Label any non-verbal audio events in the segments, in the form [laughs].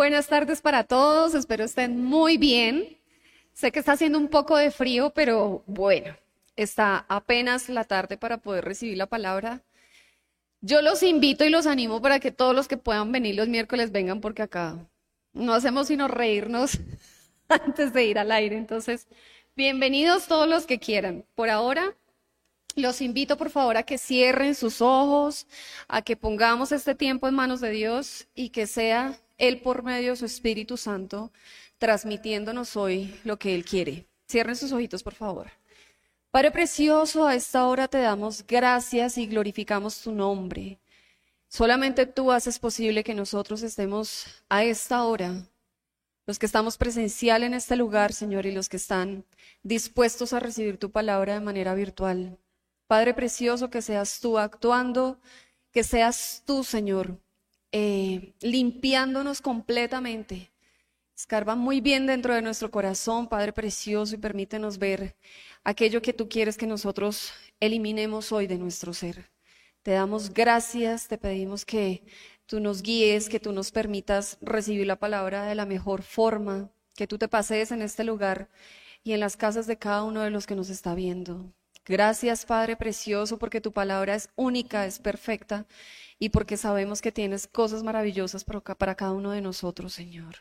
Buenas tardes para todos, espero estén muy bien. Sé que está haciendo un poco de frío, pero bueno, está apenas la tarde para poder recibir la palabra. Yo los invito y los animo para que todos los que puedan venir los miércoles vengan porque acá no hacemos sino reírnos [laughs] antes de ir al aire. Entonces, bienvenidos todos los que quieran. Por ahora, los invito por favor a que cierren sus ojos, a que pongamos este tiempo en manos de Dios y que sea Él por medio de su Espíritu Santo transmitiéndonos hoy lo que Él quiere. Cierren sus ojitos por favor. Padre precioso, a esta hora te damos gracias y glorificamos tu nombre. Solamente tú haces posible que nosotros estemos a esta hora, los que estamos presencial en este lugar, Señor, y los que están dispuestos a recibir tu palabra de manera virtual. Padre precioso, que seas tú actuando, que seas tú, Señor, eh, limpiándonos completamente. Escarba muy bien dentro de nuestro corazón, Padre precioso, y permítenos ver aquello que tú quieres que nosotros eliminemos hoy de nuestro ser. Te damos gracias, te pedimos que tú nos guíes, que tú nos permitas recibir la palabra de la mejor forma, que tú te pasees en este lugar y en las casas de cada uno de los que nos está viendo. Gracias, Padre Precioso, porque tu palabra es única, es perfecta y porque sabemos que tienes cosas maravillosas para cada uno de nosotros, Señor.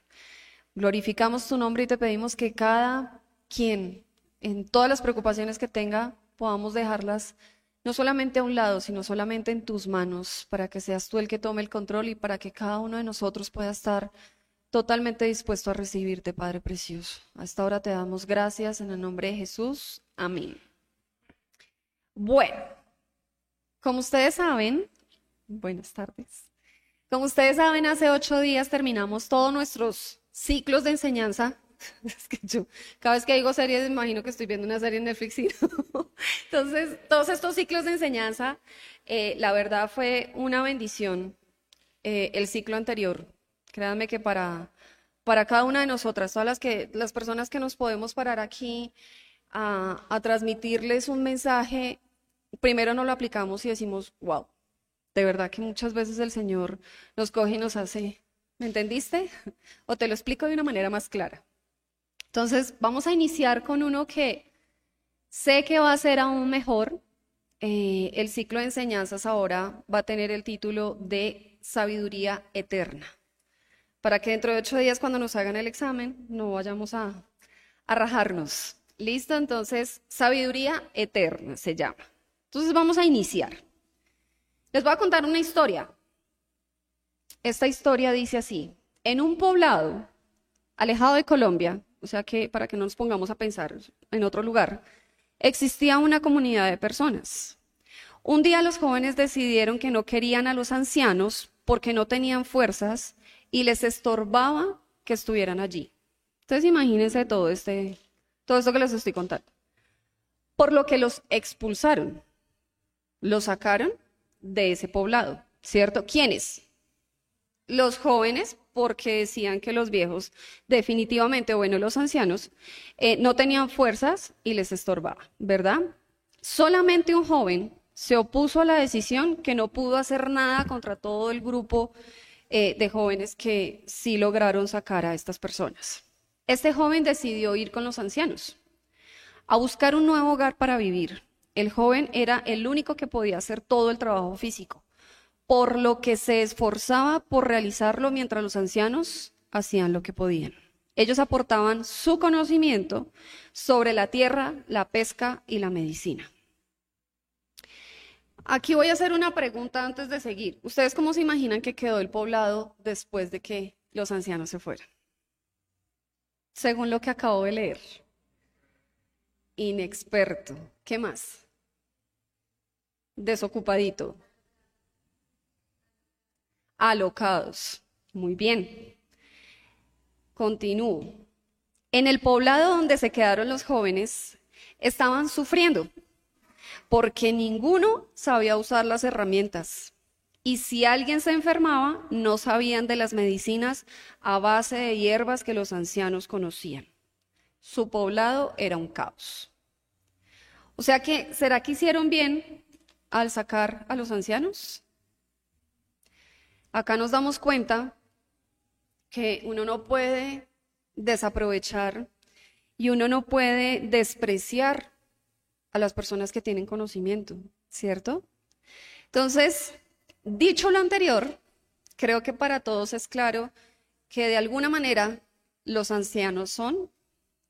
Glorificamos tu nombre y te pedimos que cada quien en todas las preocupaciones que tenga, podamos dejarlas no solamente a un lado, sino solamente en tus manos, para que seas tú el que tome el control y para que cada uno de nosotros pueda estar totalmente dispuesto a recibirte, Padre Precioso. Hasta ahora te damos gracias en el nombre de Jesús. Amén. Bueno, como ustedes saben, buenas tardes. Como ustedes saben, hace ocho días terminamos todos nuestros ciclos de enseñanza [laughs] Es que yo, cada vez que digo series, imagino que estoy viendo una serie en Netflix. [laughs] Entonces, todos estos ciclos de enseñanza, eh, la verdad fue una bendición eh, el ciclo anterior. Créanme que para, para cada una de nosotras, todas las, que, las personas que nos podemos parar aquí a, a transmitirles un mensaje, primero no lo aplicamos y decimos, wow, de verdad que muchas veces el Señor nos coge y nos hace, ¿me entendiste? [laughs] O te lo explico de una manera más clara. Entonces, vamos a iniciar con uno que sé que va a ser aún mejor. Eh, el ciclo de enseñanzas ahora va a tener el título de Sabiduría Eterna. Para que dentro de ocho días, cuando nos hagan el examen, no vayamos a, a rajarnos. ¿Listo? Entonces, Sabiduría Eterna se llama. Entonces, vamos a iniciar. Les voy a contar una historia. Esta historia dice así. En un poblado alejado de Colombia, o sea que para que no nos pongamos a pensar en otro lugar, existía una comunidad de personas. Un día los jóvenes decidieron que no querían a los ancianos porque no tenían fuerzas y les estorbaba que estuvieran allí. Entonces imagínense todo este, todo esto que les estoy contando. Por lo que los expulsaron, los sacaron de ese poblado, ¿cierto? ¿Quiénes? Los jóvenes, porque decían que los viejos, definitivamente, bueno, los ancianos, eh, no tenían fuerzas y les estorbaba, ¿verdad? Solamente un joven se opuso a la decisión que no pudo hacer nada contra todo el grupo eh, de jóvenes que sí lograron sacar a estas personas. Este joven decidió ir con los ancianos a buscar un nuevo hogar para vivir. El joven era el único que podía hacer todo el trabajo físico por lo que se esforzaba por realizarlo mientras los ancianos hacían lo que podían. Ellos aportaban su conocimiento sobre la tierra, la pesca y la medicina. Aquí voy a hacer una pregunta antes de seguir. ¿Ustedes cómo se imaginan que quedó el poblado después de que los ancianos se fueran? Según lo que acabo de leer. Inexperto. ¿Qué más? Desocupadito alocados. Muy bien. Continúo. En el poblado donde se quedaron los jóvenes, estaban sufriendo porque ninguno sabía usar las herramientas. Y si alguien se enfermaba, no sabían de las medicinas a base de hierbas que los ancianos conocían. Su poblado era un caos. O sea que, ¿será que hicieron bien al sacar a los ancianos? Acá nos damos cuenta que uno no puede desaprovechar y uno no puede despreciar a las personas que tienen conocimiento, ¿cierto? Entonces, dicho lo anterior, creo que para todos es claro que de alguna manera los ancianos son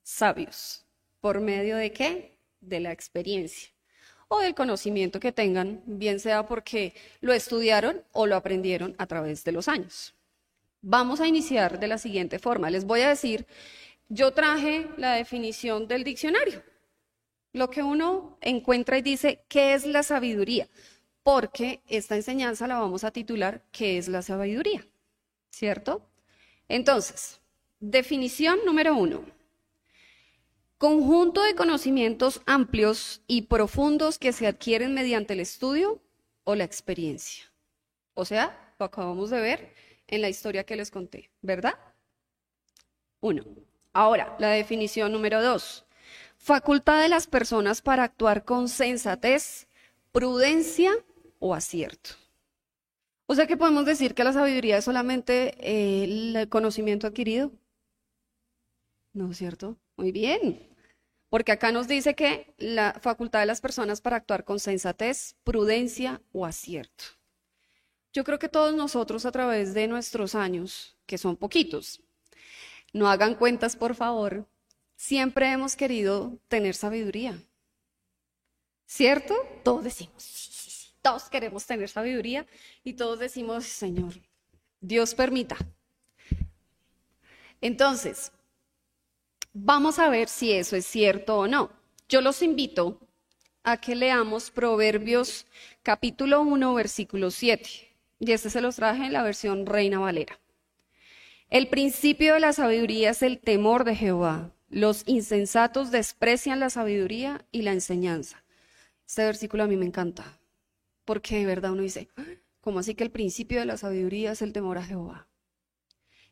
sabios. ¿Por medio de qué? De la experiencia o del conocimiento que tengan, bien sea porque lo estudiaron o lo aprendieron a través de los años. Vamos a iniciar de la siguiente forma. Les voy a decir, yo traje la definición del diccionario. Lo que uno encuentra y dice, ¿qué es la sabiduría? Porque esta enseñanza la vamos a titular, ¿qué es la sabiduría? ¿Cierto? Entonces, definición número uno. Conjunto de conocimientos amplios y profundos que se adquieren mediante el estudio o la experiencia. O sea, lo acabamos de ver en la historia que les conté, ¿verdad? Uno. Ahora, la definición número dos. Facultad de las personas para actuar con sensatez, prudencia o acierto. O sea que podemos decir que la sabiduría es solamente eh, el conocimiento adquirido. ¿No es cierto? Muy bien. Porque acá nos dice que la facultad de las personas para actuar con sensatez, prudencia o acierto. Yo creo que todos nosotros a través de nuestros años, que son poquitos, no hagan cuentas por favor, siempre hemos querido tener sabiduría. ¿Cierto? Todos decimos, todos queremos tener sabiduría y todos decimos, Señor, Dios permita. Entonces, Vamos a ver si eso es cierto o no. Yo los invito a que leamos Proverbios capítulo 1, versículo 7. Y este se los traje en la versión Reina Valera. El principio de la sabiduría es el temor de Jehová. Los insensatos desprecian la sabiduría y la enseñanza. Este versículo a mí me encanta, porque de verdad uno dice, ¿cómo así que el principio de la sabiduría es el temor a Jehová?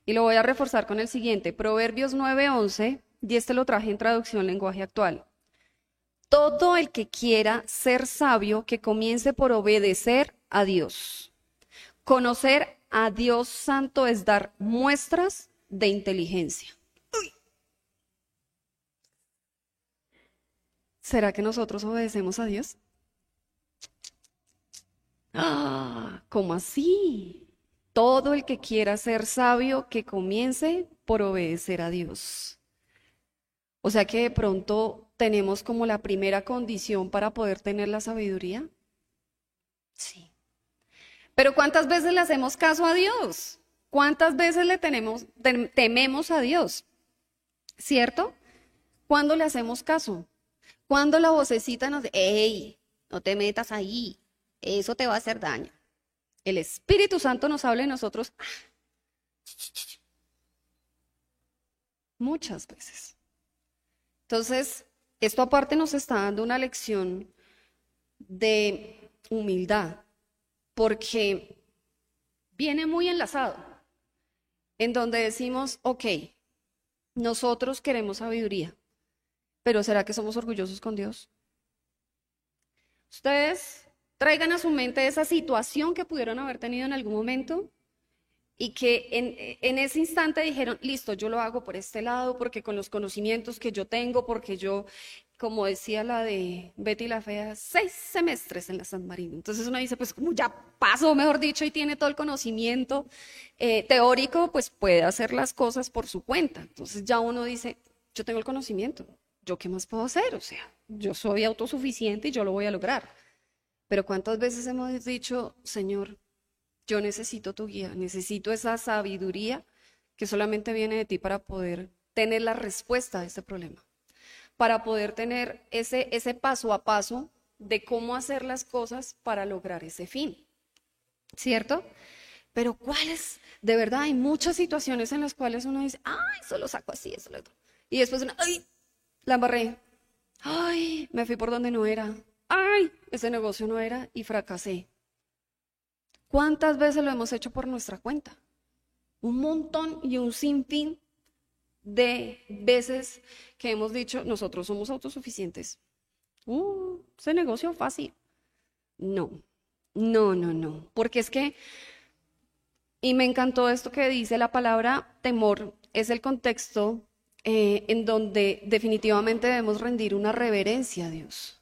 Y lo voy a reforzar con el siguiente, Proverbios 9:11 y este lo traje en traducción lenguaje actual. Todo el que quiera ser sabio, que comience por obedecer a Dios. Conocer a Dios Santo es dar muestras de inteligencia. ¿Será que nosotros obedecemos a Dios? Ah, ¿cómo así? Todo el que quiera ser sabio, que comience por obedecer a Dios. O sea que de pronto tenemos como la primera condición para poder tener la sabiduría. Sí. Pero ¿cuántas veces le hacemos caso a Dios? ¿Cuántas veces le tenemos, tememos a Dios? ¿Cierto? ¿Cuándo le hacemos caso? Cuando la vocecita nos dice, ¡Ey! No te metas ahí. Eso te va a hacer daño. El Espíritu Santo nos habla de nosotros muchas veces. Entonces, esto aparte nos está dando una lección de humildad, porque viene muy enlazado, en donde decimos, ok, nosotros queremos sabiduría, pero ¿será que somos orgullosos con Dios? Ustedes traigan a su mente esa situación que pudieron haber tenido en algún momento y que en, ese instante dijeron, listo, yo lo hago por este lado, porque con los conocimientos que yo tengo, porque yo, como decía la de Betty la Fea, seis semestres en la San Marino. Entonces uno dice, pues como ya pasó, mejor dicho, y tiene todo el conocimiento eh, teórico, pues puede hacer las cosas por su cuenta. Entonces ya uno dice, yo tengo el conocimiento, ¿yo qué más puedo hacer? O sea, yo soy autosuficiente y yo lo voy a lograr. Pero ¿cuántas veces hemos dicho, Señor, yo necesito tu guía, necesito esa sabiduría que solamente viene de ti para poder tener la respuesta a este problema, para poder tener ese, ese paso a paso de cómo hacer las cosas para lograr ese fin. ¿Cierto? Pero ¿cuáles? De verdad, hay muchas situaciones en las cuales uno dice, ay, solo saco así, eso lo otro. Y después uno, ay, la embarré. Ay, me fui por donde no era. Ay, ese negocio no era y fracasé. ¿Cuántas veces lo hemos hecho por nuestra cuenta? Un montón y un sinfín de veces que hemos dicho, nosotros somos autosuficientes. Uh, ese negocio fácil. No, no, no, no. Porque es que Y me encantó esto que dice la palabra temor, es el contexto eh, en donde definitivamente debemos rendir una reverencia a Dios.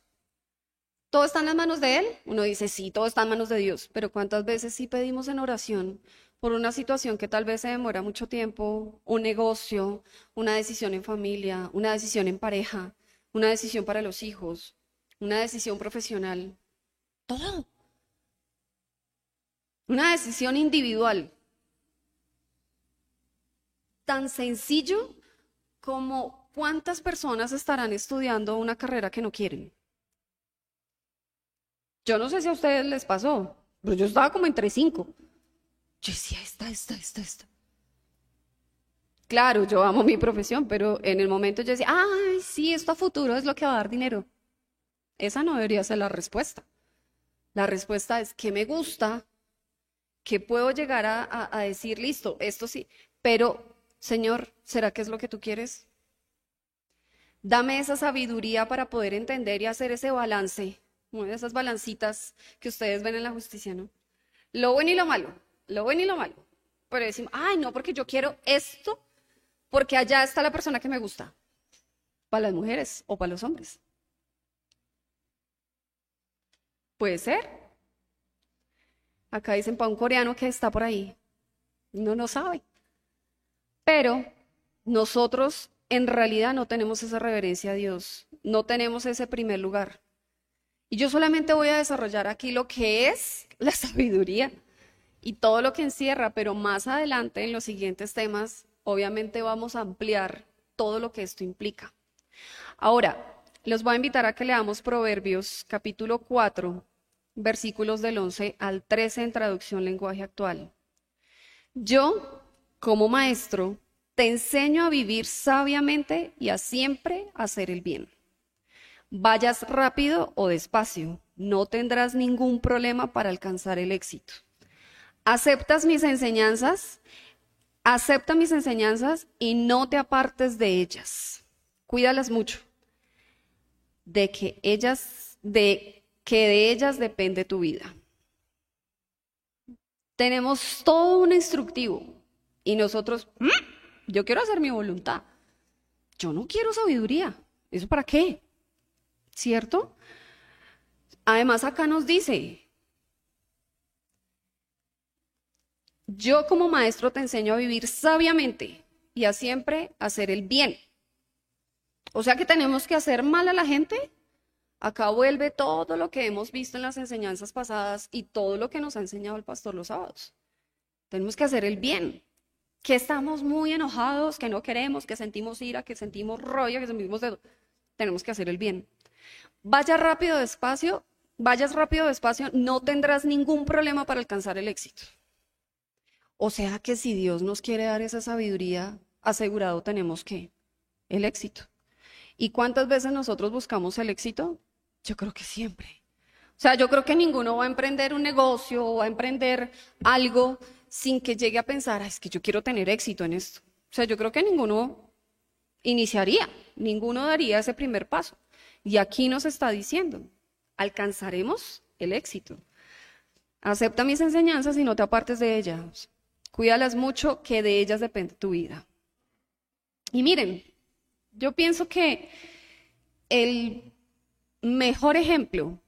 ¿Todo está en las manos de Él? Uno dice, sí, todo está en manos de Dios, pero ¿cuántas veces sí pedimos en oración por una situación que tal vez se demora mucho tiempo, un negocio, una decisión en familia, una decisión en pareja, una decisión para los hijos, una decisión profesional? Todo. Una decisión individual. Tan sencillo como cuántas personas estarán estudiando una carrera que no quieren. Yo no sé si a ustedes les pasó, pero yo estaba como entre cinco. Yo decía, esta, esta, esta, esta. Claro, yo amo mi profesión, pero en el momento yo decía, ay, sí, esto a futuro es lo que va a dar dinero. Esa no debería ser la respuesta. La respuesta es que me gusta, que puedo llegar a, a decir, listo, esto sí, pero Señor, ¿será que es lo que tú quieres? Dame esa sabiduría para poder entender y hacer ese balance, esas balancitas que ustedes ven en la justicia, ¿no? Lo bueno y lo malo, lo bueno y lo malo. Pero decimos, ay, no, porque yo quiero esto, porque allá está la persona que me gusta. Para las mujeres o para los hombres. Puede ser. Acá dicen para un coreano que está por ahí. No no sabe. Pero nosotros en realidad no tenemos esa reverencia a Dios, no tenemos ese primer lugar. Y yo solamente voy a desarrollar aquí lo que es la sabiduría y todo lo que encierra, pero más adelante en los siguientes temas, obviamente vamos a ampliar todo lo que esto implica. Ahora, los voy a invitar a que leamos Proverbios capítulo 4, versículos del 11 al 13 en traducción lenguaje actual. Yo, como maestro, te enseño a vivir sabiamente y a siempre hacer el bien. Vayas rápido o despacio, no tendrás ningún problema para alcanzar el éxito. ¿Aceptas mis enseñanzas? Acepta mis enseñanzas y no te apartes de ellas. Cuídalas mucho. De que ellas, de que de ellas depende tu vida. Tenemos todo un instructivo y nosotros, ¿Mm? yo quiero hacer mi voluntad. Yo no quiero sabiduría. ¿Eso para qué? ¿Cierto? Además acá nos dice, yo como maestro te enseño a vivir sabiamente y a siempre hacer el bien. O sea que tenemos que hacer mal a la gente. Acá vuelve todo lo que hemos visto en las enseñanzas pasadas y todo lo que nos ha enseñado el pastor los sábados. Tenemos que hacer el bien que estamos muy enojados, que no queremos, que sentimos ira, que sentimos rollo, que sentimos dedo. Tenemos que hacer el bien. Vaya rápido, despacio, vayas rápido, despacio, no tendrás ningún problema para alcanzar el éxito. O sea que si Dios nos quiere dar esa sabiduría, asegurado tenemos que el éxito. ¿Y cuántas veces nosotros buscamos el éxito? Yo creo que siempre. O sea, yo creo que ninguno va a emprender un negocio o a emprender algo sin que llegue a pensar, es que yo quiero tener éxito en esto. O sea, yo creo que ninguno iniciaría, ninguno daría ese primer paso. Y aquí nos está diciendo, alcanzaremos el éxito. Acepta mis enseñanzas y no te apartes de ellas. Cuídalas mucho, que de ellas depende tu vida. Y miren, yo pienso que el mejor ejemplo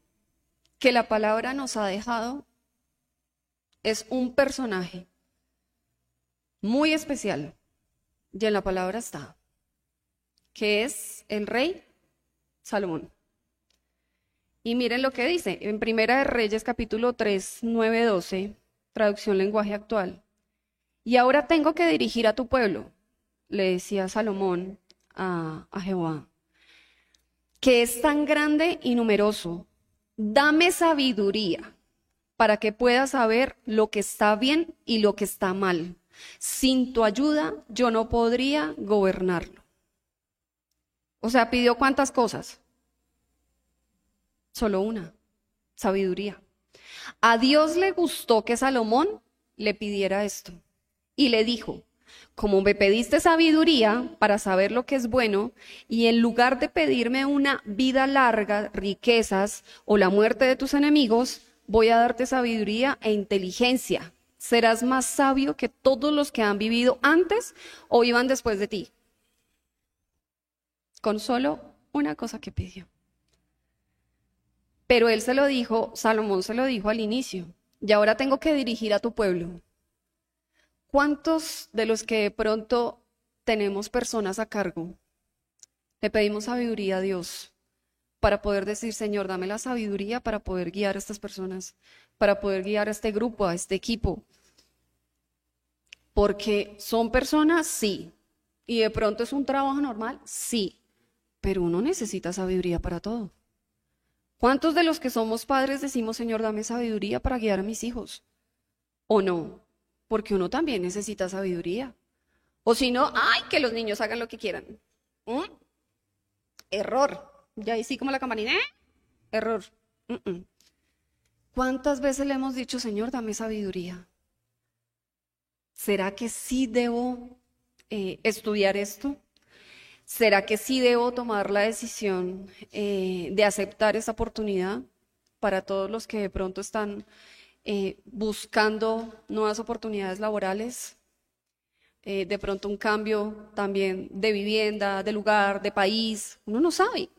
que la palabra nos ha dejado es un personaje muy especial, y en la palabra está, que es el rey Salomón. Y miren lo que dice en Primera de Reyes capítulo 3, 9, 12, traducción lenguaje actual. Y ahora tengo que dirigir a tu pueblo, le decía Salomón a, a Jehová, que es tan grande y numeroso. Dame sabiduría para que pueda saber lo que está bien y lo que está mal. Sin tu ayuda yo no podría gobernarlo. O sea, pidió cuántas cosas. Solo una, sabiduría. A Dios le gustó que Salomón le pidiera esto. Y le dijo, como me pediste sabiduría para saber lo que es bueno, y en lugar de pedirme una vida larga, riquezas o la muerte de tus enemigos, voy a darte sabiduría e inteligencia serás más sabio que todos los que han vivido antes o iban después de ti. Con solo una cosa que pidió. Pero él se lo dijo, Salomón se lo dijo al inicio, y ahora tengo que dirigir a tu pueblo. ¿Cuántos de los que de pronto tenemos personas a cargo le pedimos sabiduría a Dios para poder decir, Señor, dame la sabiduría para poder guiar a estas personas, para poder guiar a este grupo, a este equipo? Porque son personas, sí. Y de pronto es un trabajo normal, sí. Pero uno necesita sabiduría para todo. ¿Cuántos de los que somos padres decimos, Señor, dame sabiduría para guiar a mis hijos? ¿O no? Porque uno también necesita sabiduría. O si no, ay, que los niños hagan lo que quieran. ¿Mm? Error. Ya ahí sí como la campanita. ¿eh? Error. ¿Cuántas veces le hemos dicho, Señor, dame sabiduría? ¿Será que sí debo eh, estudiar esto? ¿Será que sí debo tomar la decisión eh, de aceptar esa oportunidad para todos los que de pronto están eh, buscando nuevas oportunidades laborales? Eh, de pronto un cambio también de vivienda, de lugar, de país. Uno no sabe.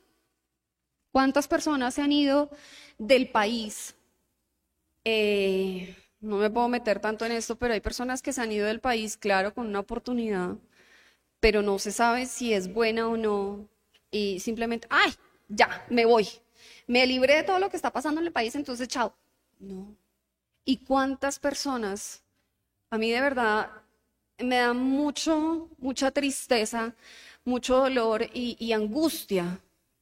¿Cuántas personas se han ido del país? no me puedo meter tanto en esto, pero hay personas que se han ido del país, claro, con una oportunidad pero no se sabe si es buena o no. Y simplemente, ay, ya, me voy. Me libré de todo lo que está pasando en el país, entonces chao. No. ¿Y cuántas personas? A mí de verdad me da mucho, mucha tristeza, mucho dolor y, y angustia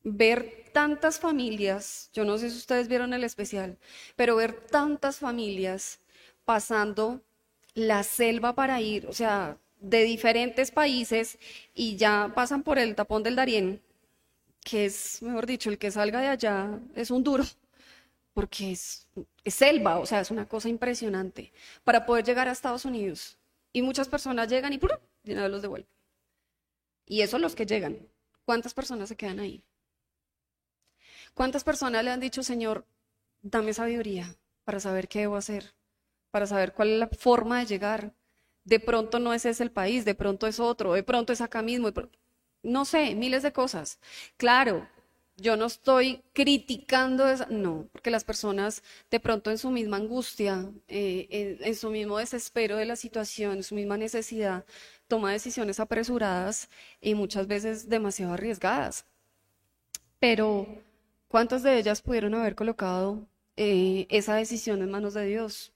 ver tantas familias, yo no sé si ustedes vieron el especial, pero ver tantas familias pasando la selva para ir, o sea, de diferentes países y ya pasan por el tapón del Darién, que es, mejor dicho, el que salga de allá es un duro, porque es, selva, o sea, es una cosa impresionante, para poder llegar a Estados Unidos. Y muchas personas llegan y ¡pum! de los devuelven. Y eso los que llegan. ¿Cuántas personas se quedan ahí? ¿Cuántas personas le han dicho, Señor, dame sabiduría para saber qué debo hacer, para saber cuál es la forma de llegar? De pronto no es ese el país, de pronto es otro, de pronto es acá mismo, no sé, miles de cosas. Claro, yo no estoy criticando, esa, no, porque las personas de pronto en su misma angustia, eh, en, su mismo desespero de la situación, en su misma necesidad, toma decisiones apresuradas y muchas veces demasiado arriesgadas. Pero, ¿cuántas de ellas pudieron haber colocado eh, esa decisión en manos de Dios?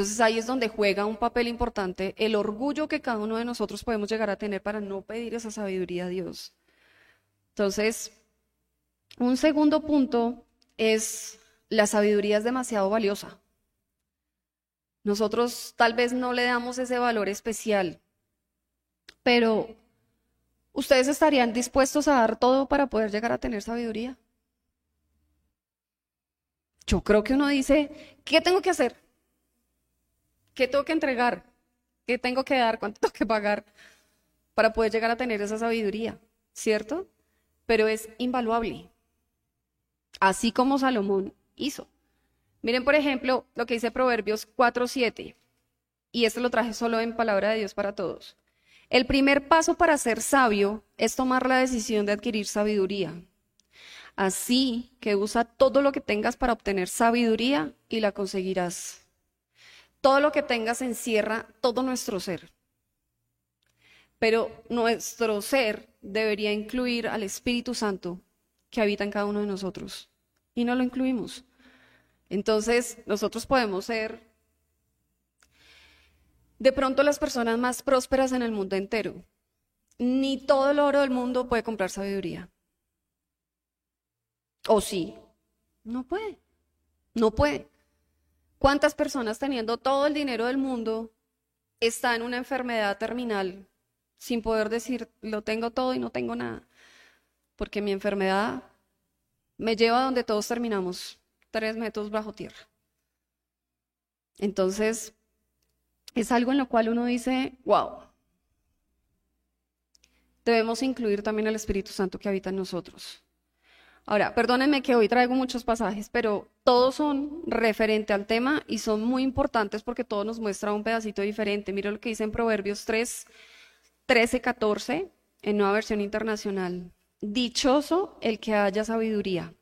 Entonces ahí es donde juega un papel importante el orgullo que cada uno de nosotros podemos llegar a tener para no pedir esa sabiduría a Dios. Entonces, un segundo punto es la sabiduría es demasiado valiosa. Nosotros tal vez no le damos ese valor especial, pero ¿ustedes estarían dispuestos a dar todo para poder llegar a tener sabiduría? Yo creo que uno dice, ¿qué tengo que hacer? ¿Qué tengo que entregar? ¿Qué tengo que dar? ¿Cuánto [laughs] tengo que pagar para poder llegar a tener esa sabiduría? ¿Cierto? Pero es invaluable. Así como Salomón hizo. Miren, por ejemplo, lo que dice Proverbios 4.7. Y esto lo traje solo en palabra de Dios para todos. El primer paso para ser sabio es tomar la decisión de adquirir sabiduría. Así que usa todo lo que tengas para obtener sabiduría y la conseguirás. Todo lo que tengas encierra todo nuestro ser. Pero nuestro ser debería incluir al Espíritu Santo que habita en cada uno de nosotros. Y no lo incluimos. Entonces, nosotros podemos ser de pronto las personas más prósperas en el mundo entero. Ni todo el oro del mundo puede comprar sabiduría. ¿O sí? No puede. No puede. ¿Cuántas personas teniendo todo el dinero del mundo están en una enfermedad terminal sin poder decir, lo tengo todo y no tengo nada? Porque mi enfermedad me lleva a donde todos terminamos, tres metros bajo tierra. Entonces, es algo en lo cual uno dice, wow, debemos incluir también al Espíritu Santo que habita en nosotros. Ahora, perdónenme que hoy traigo muchos pasajes, pero todos son referente al tema y son muy importantes porque todos nos muestra un pedacito diferente. Mira lo que dice en Proverbios 3, 13, 14, en nueva versión internacional. Dichoso el que haya sabiduría,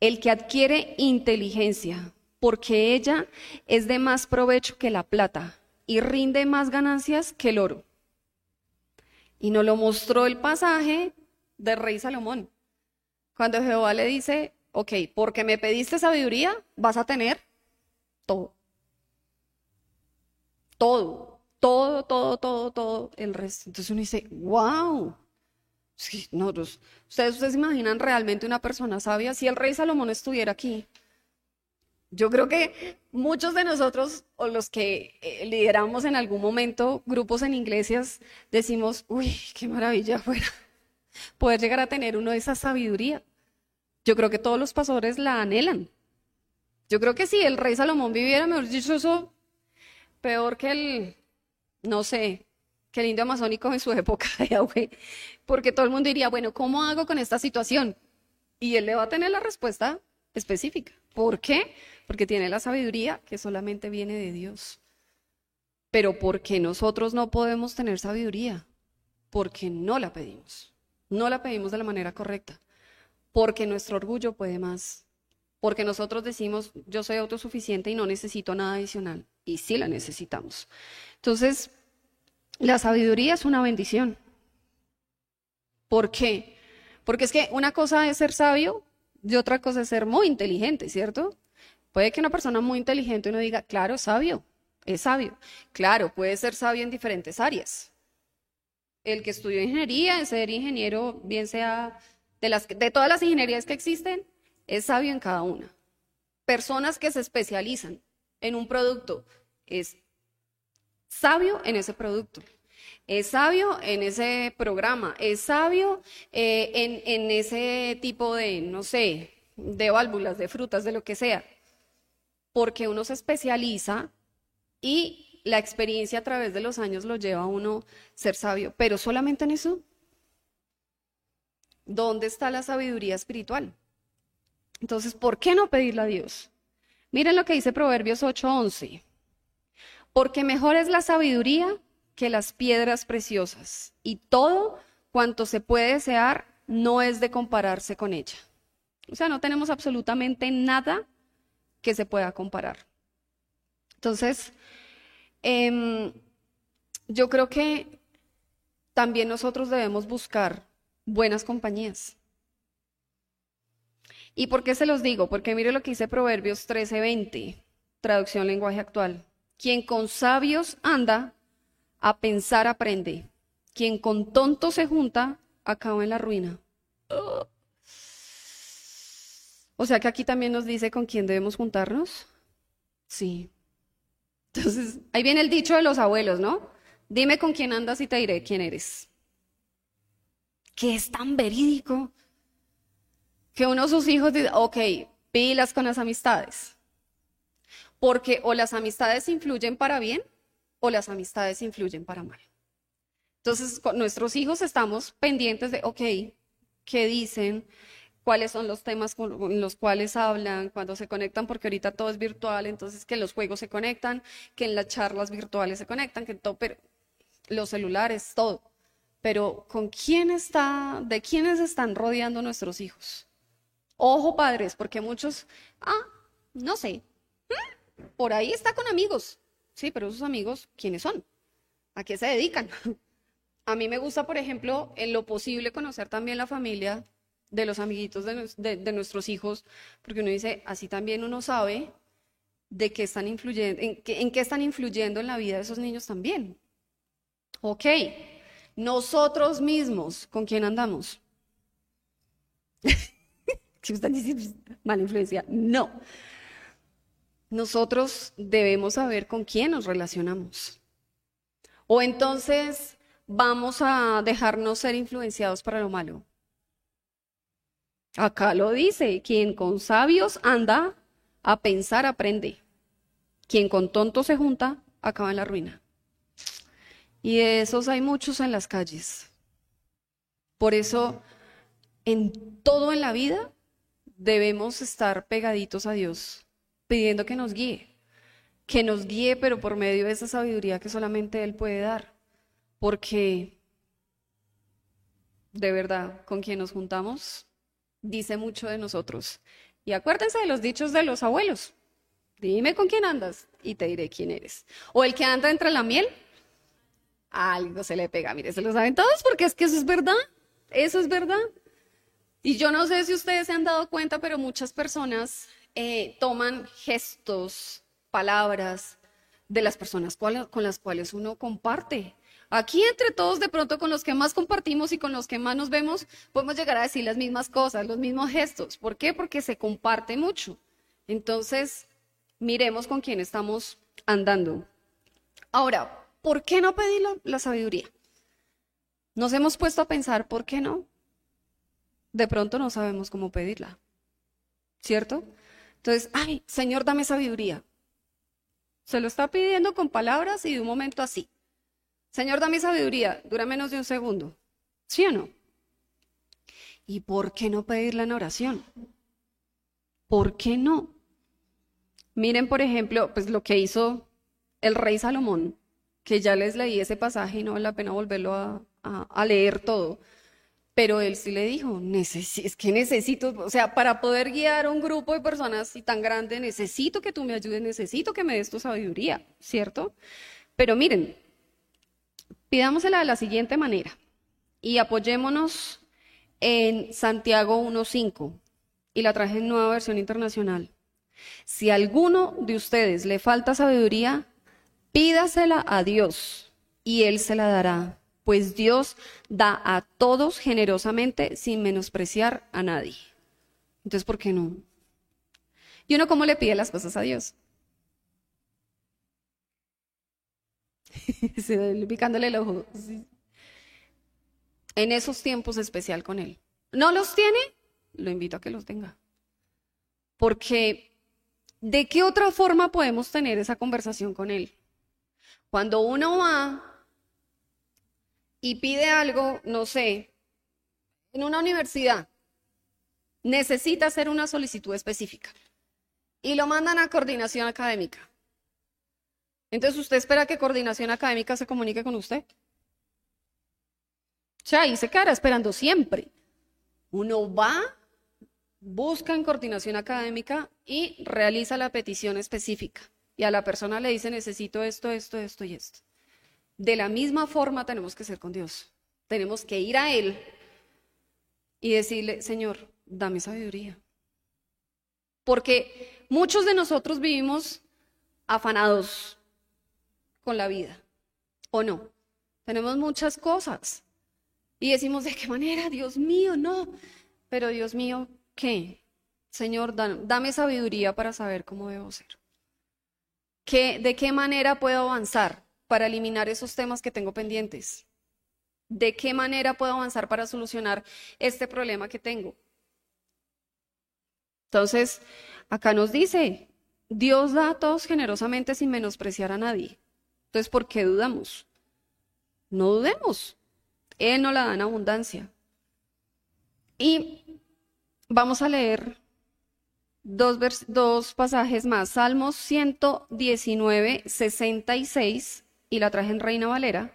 el que adquiere inteligencia, porque ella es de más provecho que la plata y rinde más ganancias que el oro. Y nos lo mostró el pasaje del rey Salomón. Cuando Jehová le dice, ok, porque me pediste sabiduría, vas a tener todo. Todo, todo, todo, todo, todo el resto. Entonces uno dice, wow. Sí, ustedes, ustedes se imaginan realmente una persona sabia. Si el rey Salomón estuviera aquí, yo creo que muchos de nosotros o los que eh, lideramos en algún momento grupos en iglesias decimos, uy, qué maravilla fuera poder llegar a tener uno de esa sabiduría. Yo creo que todos los pastores la anhelan. Yo creo que si el rey Salomón viviera, mejor dicho, eso peor que el, no sé, que el indio amazónico en su [laughs] época de porque todo el mundo diría, bueno, ¿cómo hago con esta situación? Y él le va a tener la respuesta específica. ¿Por qué? Porque tiene la sabiduría que solamente viene de Dios. Pero ¿por qué nosotros no podemos tener sabiduría? Porque no la pedimos. No la pedimos de la manera correcta, porque nuestro orgullo puede más, porque nosotros decimos, yo soy autosuficiente y no necesito nada adicional, y sí la necesitamos. Entonces, la sabiduría es una bendición. ¿Por qué? Porque es que una cosa es ser sabio y otra cosa es ser muy inteligente, ¿cierto? Puede que una persona muy inteligente uno diga, claro, sabio, es sabio. Claro, puede ser sabio en diferentes áreas el que estudió ingeniería, en ser ingeniero, bien sea de, las, de todas las ingenierías que existen, es sabio en cada una. Personas que se especializan en un producto, es sabio en ese producto. Es sabio en ese programa, es sabio eh, en, en ese tipo de, no sé, de válvulas, de frutas, de lo que sea. Porque uno se especializa y la experiencia a través de los años lo lleva a uno ser sabio, pero solamente en eso. ¿Dónde está la sabiduría espiritual? Entonces, ¿por qué no pedirle a Dios? Miren lo que dice Proverbios 8:11. Porque mejor es la sabiduría que las piedras preciosas, y todo cuanto se puede desear no es de compararse con ella. O sea, no tenemos absolutamente nada que se pueda comparar. Entonces, Em, yo creo que también nosotros debemos buscar buenas compañías. ¿Y por qué se los digo? Porque mire lo que dice Proverbios 13:20, traducción lenguaje actual. Quien con sabios anda, a pensar aprende. Quien con tontos se junta, acaba en la ruina. O sea que aquí también nos dice con quién debemos juntarnos. Sí. Entonces, ahí viene el dicho de los abuelos, ¿no? Dime con quién andas y te diré quién eres. Que es tan verídico que uno de sus hijos dice, ok, pilas con las amistades. Porque o las amistades influyen para bien o las amistades influyen para mal. Entonces, con nuestros hijos estamos pendientes de, ok, ¿qué dicen? cuáles son los temas con los cuales hablan, cuando se conectan, porque ahorita todo es virtual, entonces que los juegos se conectan, que en las charlas virtuales se conectan, que todo, pero los celulares, todo. Pero ¿con quién está, de quiénes están rodeando nuestros hijos? Ojo padres, porque muchos, ah, no sé, ¿Mm? por ahí está con amigos. Sí, pero esos amigos, ¿quiénes son? ¿A qué se dedican? [laughs] A mí me gusta, por ejemplo, en lo posible conocer también la familia de los amiguitos de, nuestros hijos, porque uno dice, así también uno sabe de qué están influyendo, en en qué están influyendo en la vida de esos niños también. Ok, nosotros mismos, ¿con quién andamos? [laughs] si están diciendo mala influencia, no. Nosotros debemos saber con quién nos relacionamos. O entonces vamos a dejarnos ser influenciados para lo malo. Acá lo dice, quien con sabios anda, a pensar aprende. Quien con tontos se junta, acaba en la ruina. Y de esos hay muchos en las calles. Por eso, en todo en la vida, debemos estar pegaditos a Dios, pidiendo que nos guíe, que nos guíe, pero por medio de esa sabiduría que solamente Él puede dar. Porque, de verdad, con quien nos juntamos, dice mucho de nosotros. Y acuérdense de los dichos de los abuelos. Dime con quién andas y te diré quién eres. O el que anda entre la miel, algo se le pega. Mire, se lo saben todos porque es que eso es verdad. Eso es verdad. Y yo no sé si ustedes se han dado cuenta, pero muchas personas eh, toman gestos, palabras de las personas con las cuales uno comparte. Aquí entre todos, de pronto con los que más compartimos y con los que más nos vemos, podemos llegar a decir las mismas cosas, los mismos gestos. ¿Por qué? Porque se comparte mucho. Entonces, miremos con quién estamos andando. Ahora, ¿por qué no pedir la sabiduría? Nos hemos puesto a pensar, ¿por qué no? De pronto no sabemos cómo pedirla, ¿cierto? Entonces, ay, Señor, dame sabiduría. Se lo está pidiendo con palabras y de un momento así. Señor, dame sabiduría. Dura menos de un segundo. ¿Sí o no? ¿Y por qué no pedirla en oración? ¿Por qué no? Miren, por ejemplo, pues lo que hizo el rey Salomón, que ya les leí ese pasaje y no vale la pena volverlo a, leer todo. Pero él sí le dijo, es que necesito, o sea, para poder guiar a un grupo de personas así tan grande, necesito que tú me ayudes, necesito que me des tu sabiduría, ¿cierto? Pero miren, pidámosela de la siguiente manera y apoyémonos en Santiago 1.5 y la traje en nueva versión internacional. Si a alguno de ustedes le falta sabiduría, pídasela a Dios y Él se la dará, pues Dios da a todos generosamente sin menospreciar a nadie. Entonces, ¿por qué no? ¿Y uno cómo le pide las cosas a Dios? [laughs] picándole el ojo. En esos tiempos especial con Él. ¿No los tiene? Lo invito a que los tenga. Porque ¿De qué otra forma podemos tener esa conversación con Él? Cuando uno va y pide algo, no sé, en una universidad, necesita hacer una solicitud específica y lo mandan a coordinación académica. Entonces, ¿usted espera que coordinación académica se comunique con usted? O sea, ahí se quedará esperando siempre. Uno va busca en coordinación académica y realiza la petición específica. Y a la persona le dice, necesito esto, esto, esto y esto. De la misma forma tenemos que ser con Dios. Tenemos que ir a Él y decirle, Señor, dame sabiduría. Porque muchos de nosotros vivimos afanados con la vida, ¿o no? Tenemos muchas cosas y decimos, ¿de qué manera? Dios mío, no. Pero Dios mío, ¿qué? Señor, dame sabiduría para saber cómo debo ser. ¿Qué, ¿De qué manera puedo avanzar para eliminar esos temas que tengo pendientes? ¿De qué manera puedo avanzar para solucionar este problema que tengo? Entonces, acá nos dice, Dios da a todos generosamente sin menospreciar a nadie. Entonces, ¿por qué dudamos? No dudemos. Él no la da en abundancia. Y Vamos a leer dos, dos pasajes más. Salmos 119, 66, y la traje en Reina Valera.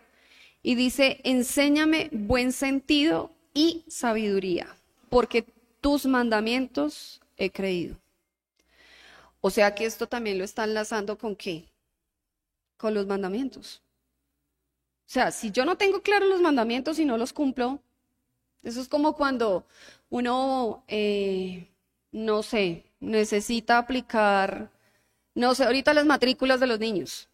Y dice, enséñame buen sentido y sabiduría, porque tus mandamientos he creído. O sea que esto también lo está enlazando con qué? Con los mandamientos. O sea, si yo no tengo claros los mandamientos y no los cumplo, eso es como cuando uno, eh, no sé, necesita aplicar, no sé, ahorita las matrículas de los niños.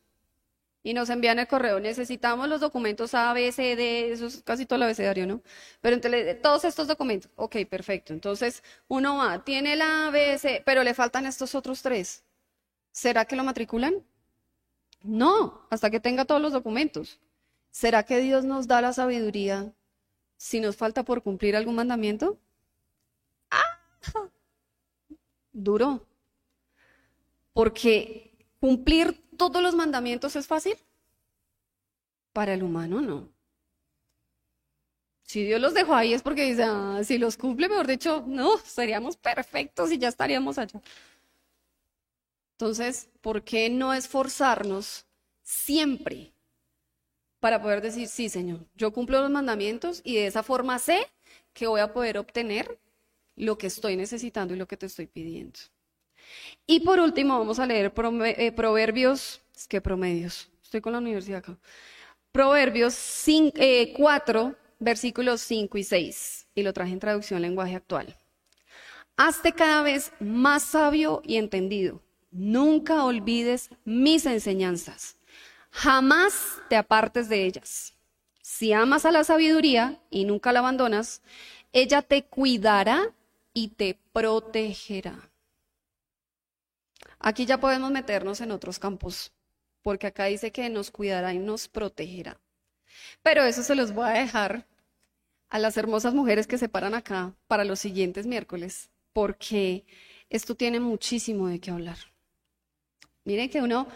Y nos envían el correo, necesitamos los documentos A, B, C, D, eso es casi todo el abecedario, ¿no? Pero entre todos estos documentos, ok, perfecto. Entonces, uno va, tiene la A, B, C, pero le faltan estos otros tres. ¿Será que lo matriculan? No, hasta que tenga todos los documentos. ¿Será que Dios nos da la sabiduría si nos falta por cumplir algún mandamiento? Duro. Porque cumplir todos los mandamientos es fácil. Para el humano no. Si Dios los dejó ahí es porque dice, ah, si los cumple, mejor dicho, no, seríamos perfectos y ya estaríamos allá. Entonces, ¿por qué no esforzarnos siempre para poder decir, sí, Señor, yo cumplo los mandamientos y de esa forma sé que voy a poder obtener lo que estoy necesitando y lo que te estoy pidiendo? Y por último, vamos a leer eh, Proverbios, que promedios, estoy con la universidad acá. Proverbios 4, versículos 5 y 6, y lo traje en traducción lenguaje actual. Hazte cada vez más sabio y entendido. Nunca olvides mis enseñanzas. Jamás te apartes de ellas. Si amas a la sabiduría y nunca la abandonas, ella te cuidará y te protegerá. Aquí ya podemos meternos en otros campos, porque acá dice que nos cuidará y nos protegerá. Pero eso se los voy a dejar a las hermosas mujeres que se paran acá para los siguientes miércoles, porque esto tiene muchísimo de qué hablar. Miren que uno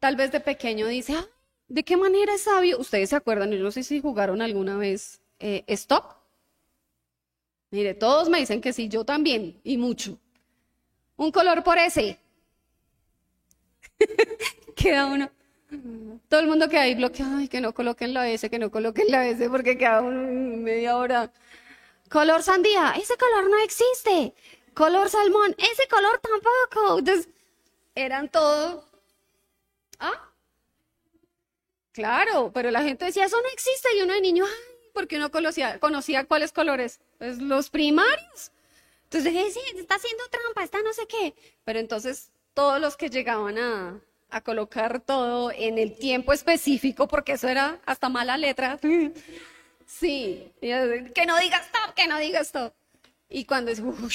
tal vez de pequeño dice, ah, ¿de qué manera es sabio? Ustedes se acuerdan, yo no sé si jugaron alguna vez eh, Stop. Mire, todos me dicen que sí, yo también, y mucho. Un color por ese. [laughs] queda uno. Todo el mundo queda ahí bloqueado, ay, que no coloquen la S, que no coloquen la S, porque queda uno media hora. Color sandía, ese color no existe. Color salmón, ese color tampoco. Entonces, eran todos. ¿Ah? Claro, pero la gente decía, eso no existe. Y uno de niño, ay, porque uno conocía, conocía cuáles colores. Pues los primarios. Entonces, sí, está haciendo trampa, está no sé qué. Pero entonces, todos los que llegaban a, a colocar todo en el tiempo específico, porque eso era hasta mala letra. [laughs] Sí, que no digas stop, que no digas stop. Y cuando es, uff,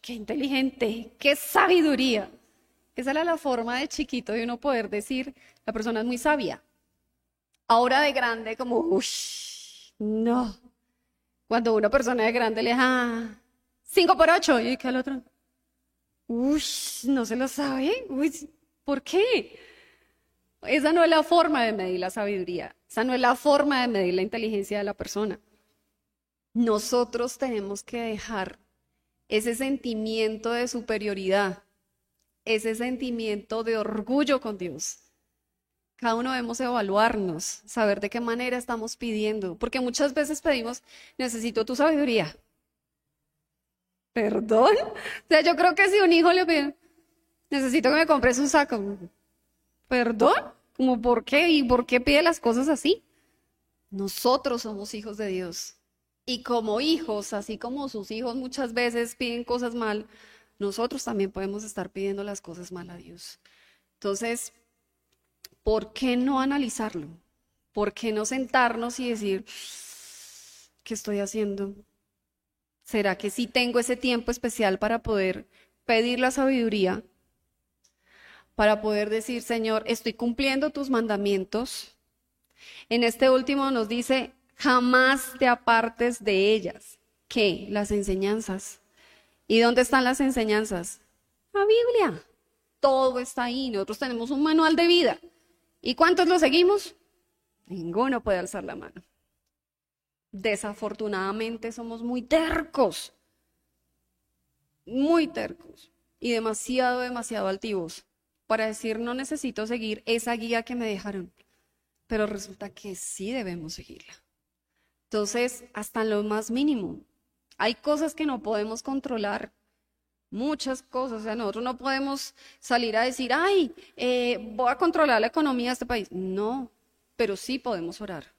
qué inteligente, qué sabiduría. Esa era la forma de chiquito de uno poder decir, la persona es muy sabia. Ahora de grande, como, uff, no. Cuando una persona de grande le da ah, 5 por 8, y que al otro, uff, no se lo sabe. Uy, ¿Por qué? Esa no es la forma de medir la sabiduría, esa no es la forma de medir la inteligencia de la persona. Nosotros tenemos que dejar ese sentimiento de superioridad, ese sentimiento de orgullo con Dios. Cada uno debemos evaluarnos, saber de qué manera estamos pidiendo, porque muchas veces pedimos, necesito tu sabiduría. ¿Perdón? O sea, yo creo que si un hijo le pide, necesito que me compres un saco. ¿Perdón? ¿Cómo por qué? ¿Y por qué pide las cosas así? Nosotros somos hijos de Dios. Y como hijos, así como sus hijos muchas veces piden cosas mal, nosotros también podemos estar pidiendo las cosas mal a Dios. Entonces, ¿por qué no analizarlo? ¿Por qué no sentarnos y decir, ¿qué estoy haciendo? ¿Será que sí tengo ese tiempo especial para poder pedir la sabiduría para poder decir, Señor, estoy cumpliendo tus mandamientos. En este último nos dice, jamás te apartes de ellas. ¿Qué? Las enseñanzas. ¿Y dónde están las enseñanzas? La Biblia. Todo está ahí. Nosotros tenemos un manual de vida. ¿Y cuántos lo seguimos? Ninguno puede alzar la mano. Desafortunadamente somos muy tercos. Muy tercos. Y demasiado, demasiado altivos para decir no necesito seguir esa guía que me dejaron, pero resulta que sí debemos seguirla. Entonces, hasta lo más mínimo, hay cosas que no podemos controlar, muchas cosas, o sea, nosotros no podemos salir a decir, ay, eh, voy a controlar la economía de este país. No, pero sí podemos orar.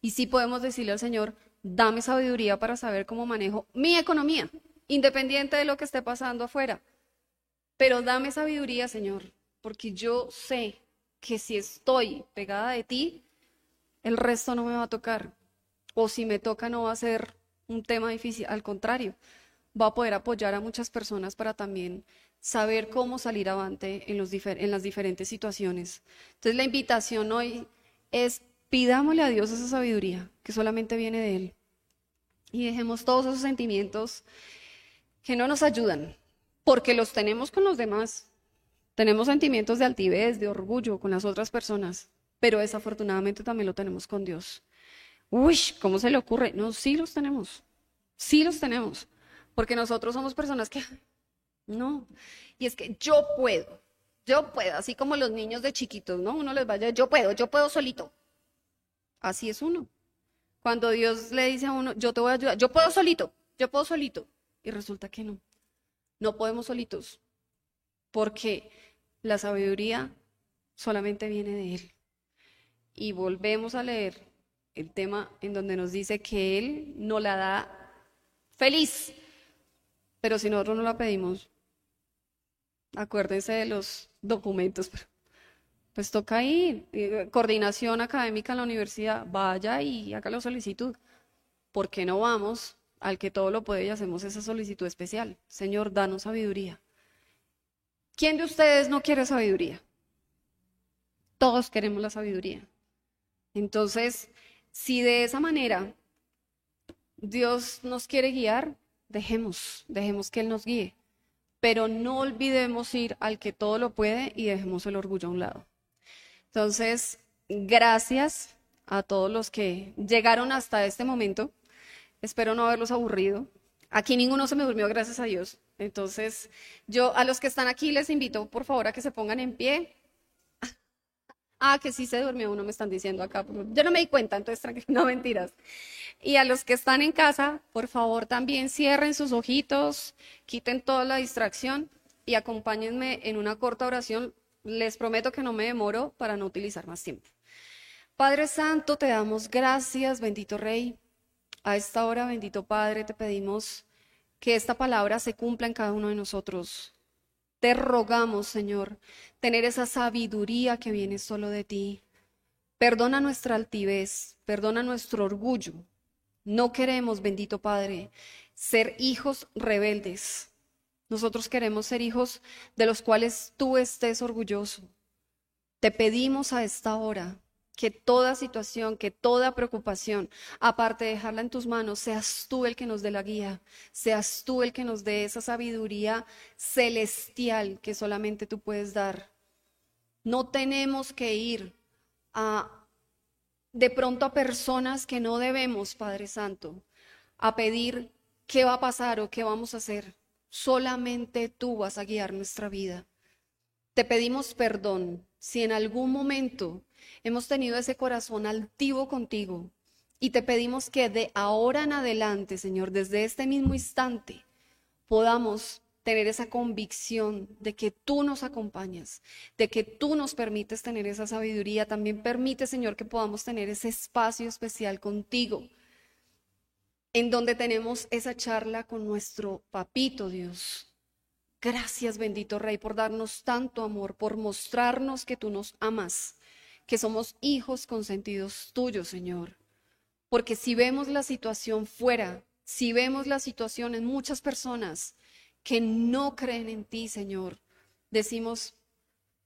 Y sí podemos decirle al Señor, dame sabiduría para saber cómo manejo mi economía, independiente de lo que esté pasando afuera. Pero dame sabiduría, Señor, porque yo sé que si estoy pegada de ti, el resto no me va a tocar. O si me toca no va a ser un tema difícil, al contrario, va a poder apoyar a muchas personas para también saber cómo salir avante en, las diferentes situaciones. Entonces la invitación hoy es pidámosle a Dios esa sabiduría que solamente viene de Él y dejemos todos esos sentimientos que no nos ayudan, porque los tenemos con los demás, tenemos sentimientos de altivez, de orgullo con las otras personas, pero desafortunadamente también lo tenemos con Dios. Uy, ¿cómo se le ocurre? No, sí los tenemos. Sí los tenemos. Porque nosotros somos personas que... [laughs] No. Y es que yo puedo. Yo puedo. Así como los niños de chiquitos, ¿no? Uno les vaya, yo puedo, yo puedo solito. Así es uno. Cuando Dios le dice a uno, yo te voy a ayudar, yo puedo solito, yo puedo solito. Y resulta que no. No podemos solitos. Porque la sabiduría solamente viene de Él. Y volvemos a leer el tema en donde nos dice que Él no la da feliz. Pero si nosotros no la pedimos, acuérdense de los documentos. Pues toca ir. Eh, coordinación académica en la universidad, vaya y haga la solicitud. ¿Por qué no vamos al que todo lo puede y hacemos esa solicitud especial? Señor, danos sabiduría. ¿Quién de ustedes no quiere sabiduría? Todos queremos la sabiduría. Entonces, si de esa manera Dios nos quiere guiar, dejemos, dejemos que Él nos guíe. Pero no olvidemos ir al que todo lo puede y dejemos el orgullo a un lado. Entonces, gracias a todos los que llegaron hasta este momento. Espero no haberlos aburrido. Aquí ninguno se me durmió, gracias a Dios. Entonces, yo a los que están aquí les invito, por favor, a que se pongan en pie. Ah, que sí se durmió uno, me están diciendo acá. Yo no me di cuenta, entonces tranquilo, [laughs] no mentiras. Y a los que están en casa, por favor, también cierren sus ojitos, quiten toda la distracción y acompáñenme en una corta oración. Les prometo que no me demoro para no utilizar más tiempo. Padre Santo, te damos gracias, bendito Rey. A esta hora, bendito Padre, te pedimos que esta palabra se cumpla en cada uno de nosotros. Te rogamos, Señor, tener esa sabiduría que viene solo de ti. Perdona nuestra altivez, perdona nuestro orgullo. No queremos, bendito Padre, ser hijos rebeldes. Nosotros queremos ser hijos de los cuales tú estés orgulloso. Te pedimos a esta hora que toda situación, que toda preocupación, aparte de dejarla en tus manos, seas tú el que nos dé la guía, seas tú el que nos dé esa sabiduría celestial que solamente tú puedes dar. No tenemos que ir a de pronto a personas que no debemos, Padre Santo, a pedir qué va a pasar o qué vamos a hacer. Solamente tú vas a guiar nuestra vida. Te pedimos perdón si en algún momento hemos tenido ese corazón altivo contigo y te pedimos que de ahora en adelante, Señor, desde este mismo instante, podamos tener esa convicción de que tú nos acompañas, de que tú nos permites tener esa sabiduría. También permite, Señor, que podamos tener ese espacio especial contigo, en donde tenemos esa charla con nuestro papito Dios. Gracias, bendito Rey, por darnos tanto amor, por mostrarnos que tú nos amas que somos hijos consentidos tuyos, Señor. Porque si vemos la situación fuera, si vemos la situación en muchas personas que no creen en ti, Señor, decimos,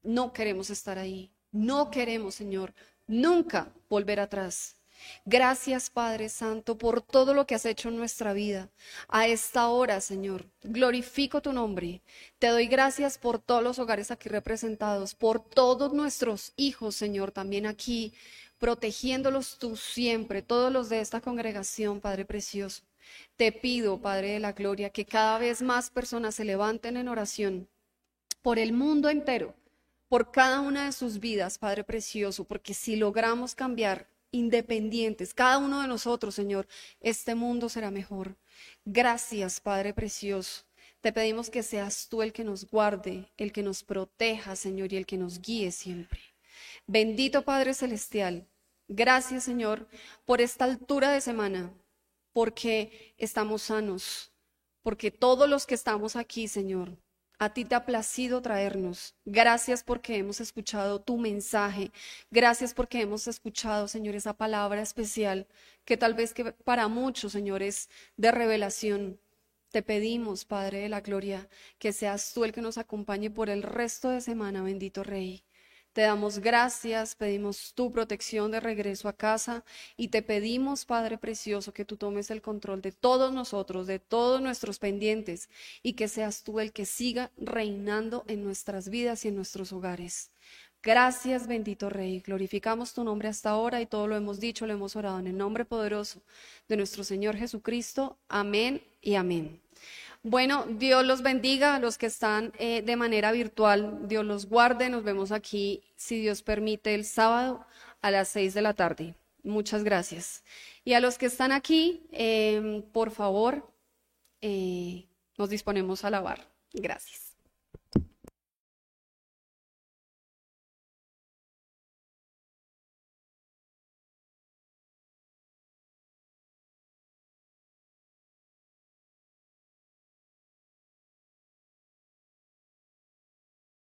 no queremos estar ahí, no queremos, Señor, nunca volver atrás. Gracias, Padre Santo, por todo lo que has hecho en nuestra vida. A esta hora, Señor, glorifico tu nombre. Te doy gracias por todos los hogares aquí representados, por todos nuestros hijos, Señor, también aquí, protegiéndolos tú siempre, todos los de esta congregación, Padre Precioso. Te pido, Padre de la Gloria, que cada vez más personas se levanten en oración por el mundo entero, por cada una de sus vidas, Padre Precioso, porque si logramos cambiar independientes, cada uno de nosotros, Señor, este mundo será mejor. Gracias, Padre Precioso. Te pedimos que seas tú el que nos guarde, el que nos proteja, Señor, y el que nos guíe siempre. Bendito Padre Celestial, gracias, Señor, por esta altura de semana, porque estamos sanos, porque todos los que estamos aquí, Señor, a ti te ha placido traernos. Gracias porque hemos escuchado tu mensaje. Gracias porque hemos escuchado, Señor, esa palabra especial que tal vez que para muchos, señores, de revelación. Te pedimos, Padre de la Gloria, que seas tú el que nos acompañe por el resto de semana, bendito Rey. Te damos gracias, pedimos tu protección de regreso a casa y te pedimos, Padre Precioso, que tú tomes el control de todos nosotros, de todos nuestros pendientes y que seas tú el que siga reinando en nuestras vidas y en nuestros hogares. Gracias, bendito Rey. Glorificamos tu nombre hasta ahora y todo lo hemos dicho, lo hemos orado en el nombre poderoso de nuestro Señor Jesucristo. Amén y amén. Bueno, Dios los bendiga a los que están eh, de manera virtual. Dios los guarde. Nos vemos aquí, si Dios permite, el sábado a las seis de la tarde. Muchas gracias. Y a los que están aquí, em, por favor, eh, nos disponemos a alabar. Gracias.